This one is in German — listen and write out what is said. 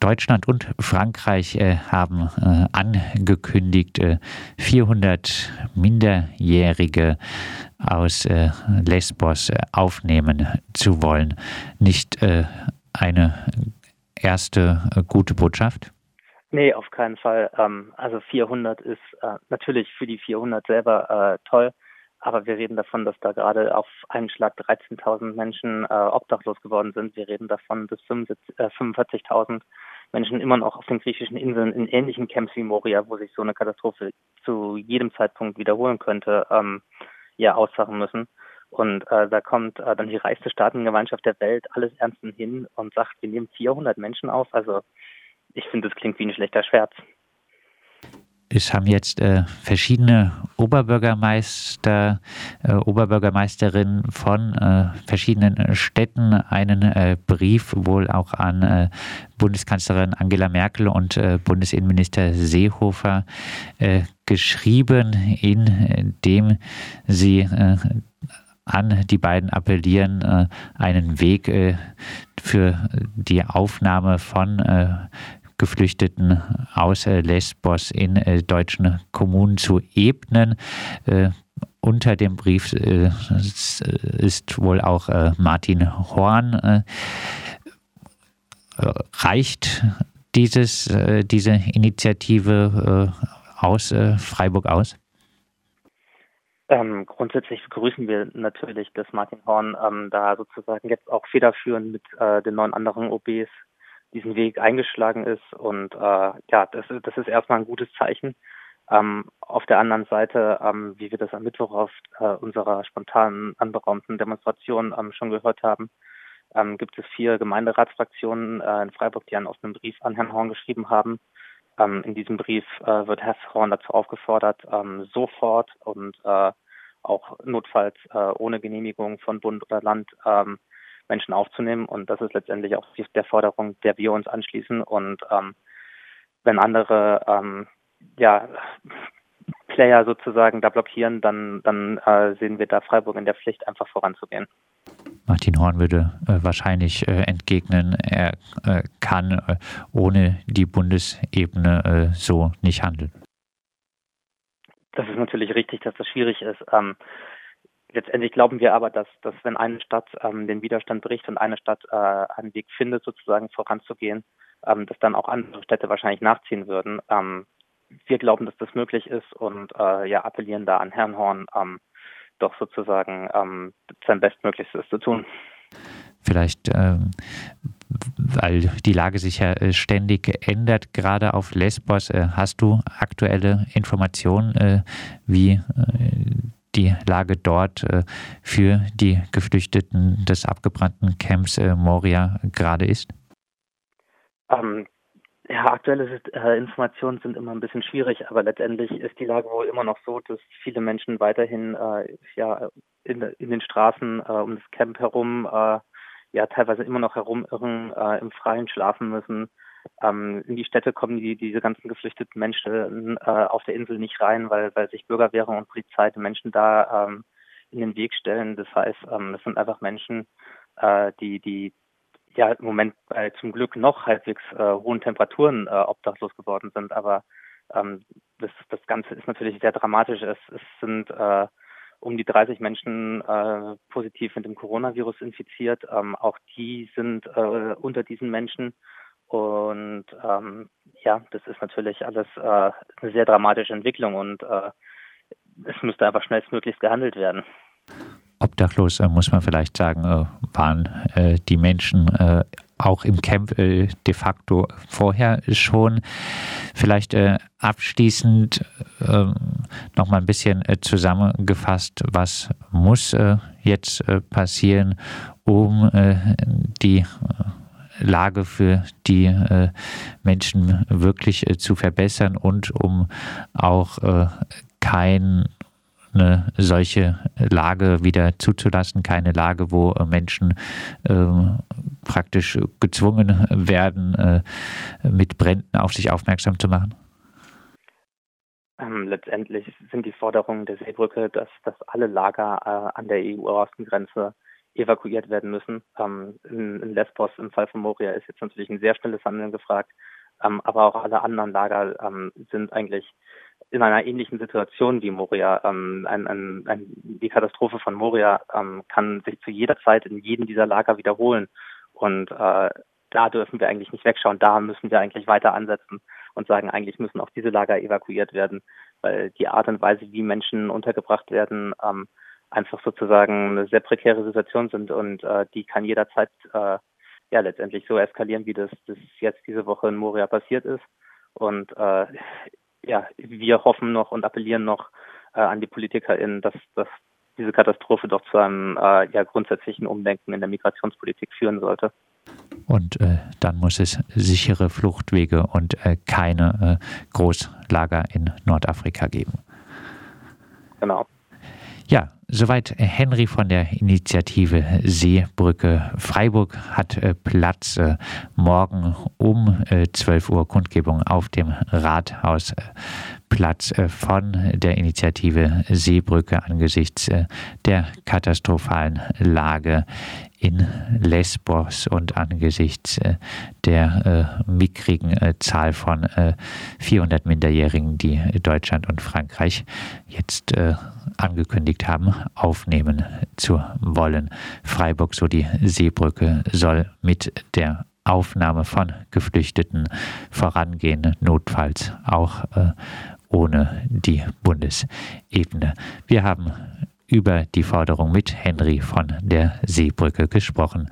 Deutschland und Frankreich äh, haben äh, angekündigt, 400 Minderjährige aus Lesbos aufnehmen zu wollen. Nicht eine erste gute Botschaft? Nee, auf keinen Fall. Ähm, also 400 ist natürlich für die 400 selber toll. Aber wir reden davon, dass da gerade auf einen Schlag 13.000 Menschen äh, obdachlos geworden sind. Wir reden davon, dass 45.000 äh, Menschen immer noch auf den griechischen Inseln in ähnlichen Camps wie Moria, wo sich so eine Katastrophe zu jedem Zeitpunkt wiederholen könnte, ähm, ja, ausfachen müssen. Und äh, da kommt äh, dann die reichste Staatengemeinschaft der Welt alles ernsten hin und sagt, wir nehmen 400 Menschen auf. Also ich finde, das klingt wie ein schlechter Schmerz es haben jetzt äh, verschiedene Oberbürgermeister, äh, Oberbürgermeisterinnen von äh, verschiedenen Städten einen äh, Brief wohl auch an äh, Bundeskanzlerin Angela Merkel und äh, Bundesinnenminister Seehofer geschrieben, in dem sie an die beiden appellieren, einen Weg für die Aufnahme von Geflüchteten aus äh, Lesbos in äh, deutschen Kommunen zu ebnen. Äh, unter dem Brief ist wohl auch Martin Horn. Reicht dieses, diese Initiative aus Freiburg aus? Ähm, grundsätzlich begrüßen wir natürlich, dass Martin Horn ähm, da sozusagen jetzt auch federführend mit den neun anderen OBs diesen Weg eingeschlagen ist. Und äh, ja, das, das ist erstmal ein gutes Zeichen. Ähm, auf der anderen Seite, ähm, wie wir das am Mittwoch auf äh, unserer spontanen anberaumten Demonstration ähm, schon gehört haben, ähm, gibt es vier Gemeinderatsfraktionen äh, in Freiburg, die einen offenen Brief an Herrn Horn geschrieben haben. Ähm, in diesem Brief äh, wird Herr Horn dazu aufgefordert, ähm, sofort und äh, auch notfalls äh, ohne Genehmigung von Bund oder Land ähm, Menschen aufzunehmen. Und das ist letztendlich auch der Forderung, der wir uns anschließen. Und ähm, wenn andere ähm, ja, Player sozusagen da blockieren, dann, dann äh, sehen wir da Freiburg in der Pflicht, einfach voranzugehen. Martin Horn würde äh, wahrscheinlich äh, entgegnen, er äh, kann äh, ohne die Bundesebene äh, so nicht handeln. Das ist natürlich richtig, dass das schwierig ist. Ähm, Letztendlich glauben wir aber, dass, dass wenn eine Stadt ähm, den Widerstand bricht und eine Stadt äh, einen Weg findet, sozusagen voranzugehen, ähm, dass dann auch andere Städte wahrscheinlich nachziehen würden. Ähm, wir glauben, dass das möglich ist und äh, ja, appellieren da an Herrn Horn, ähm, doch sozusagen ähm, sein Bestmöglichstes zu tun. Vielleicht, ähm, weil die Lage sich ja äh, ständig ändert, gerade auf Lesbos, äh, hast du aktuelle Informationen, äh, wie äh, die Lage dort äh, für die Geflüchteten des abgebrannten Camps äh, Moria gerade ist? Ähm, ja, aktuelle äh, Informationen sind immer ein bisschen schwierig, aber letztendlich ist die Lage wohl immer noch so, dass viele Menschen weiterhin äh, ja in, in, den Straßen äh, um das Camp herum ja teilweise immer noch herumirren, im Freien schlafen müssen ähm, in die Städte kommen die, diese ganzen geflüchteten Menschen äh, auf der Insel nicht rein, weil, weil sich Bürgerwehren und Polizei den Menschen da ähm, in den Weg stellen. Das heißt, ähm, es sind einfach Menschen, äh, die, die ja im Moment bei zum Glück noch halbwegs äh, hohen Temperaturen äh, obdachlos geworden sind. Aber ähm, das, das Ganze ist natürlich sehr dramatisch. Es, es sind äh, um die 30 Menschen äh, positiv mit dem Coronavirus infiziert. Ähm, auch die sind äh, unter diesen Menschen. Und ähm, ja, das ist natürlich alles äh, eine sehr dramatische Entwicklung und äh, es müsste einfach schnellstmöglichst gehandelt werden. Obdachlos, äh, muss man vielleicht sagen, äh, waren äh, die Menschen äh, auch im Camp de facto vorher schon. Vielleicht abschließend ähm, noch mal ein bisschen zusammengefasst, was muss jetzt passieren, um die Lage für die äh, Menschen wirklich äh, zu verbessern und um auch äh, keine solche Lage wieder zuzulassen, keine Lage, wo äh, Menschen ähm, praktisch gezwungen werden, äh, mit Bränden auf sich aufmerksam zu machen? Ähm, letztendlich sind die Forderungen der Seebrücke, dass, dass alle Lager äh, an der EU-Außengrenze evakuiert werden müssen. Ähm, in, in, Lesbos im Fall von Moria ist jetzt natürlich ein sehr schnelles Handeln gefragt, ähm, aber auch alle anderen Lager ähm, sind eigentlich in einer ähnlichen Situation wie Moria. Ähm, ein, ein, ein, die Katastrophe von Moria ähm, kann sich zu jeder Zeit in jedem dieser Lager wiederholen und äh, da dürfen wir eigentlich nicht wegschauen. Da müssen wir eigentlich weiter ansetzen und sagen, eigentlich müssen auch diese Lager evakuiert werden, weil die Art und Weise, wie Menschen untergebracht werden, ähm, einfach sozusagen eine sehr prekäre Situation sind und äh, die kann jederzeit äh, ja letztendlich so eskalieren, wie das, das jetzt diese Woche in Moria passiert ist. Und äh, ja, wir hoffen noch und appellieren noch äh, an die PolitikerInnen, dass, dass diese Katastrophe doch zu einem äh, ja, grundsätzlichen Umdenken in der Migrationspolitik führen sollte. Und äh, dann muss es sichere Fluchtwege und äh, keine äh, Großlager in Nordafrika geben. Genau. Soweit Henry von der Initiative Seebrücke Freiburg hat äh, Platz äh, morgen um 12 äh, Uhr Kundgebung auf dem Rathausplatz von der Initiative Seebrücke angesichts der katastrophalen Lage in Lesbos und angesichts äh, der äh, mickrigen äh, Zahl von 400 Minderjährigen, die Deutschland und Frankreich jetzt angekündigt haben, aufnehmen zu wollen. Freiburg, so die Seebrücke, soll mit der Aufnahme von Geflüchteten vorangehen, notfalls auch ohne die Bundesebene. Wir haben über die Forderung mit Henry von der Seebrücke gesprochen.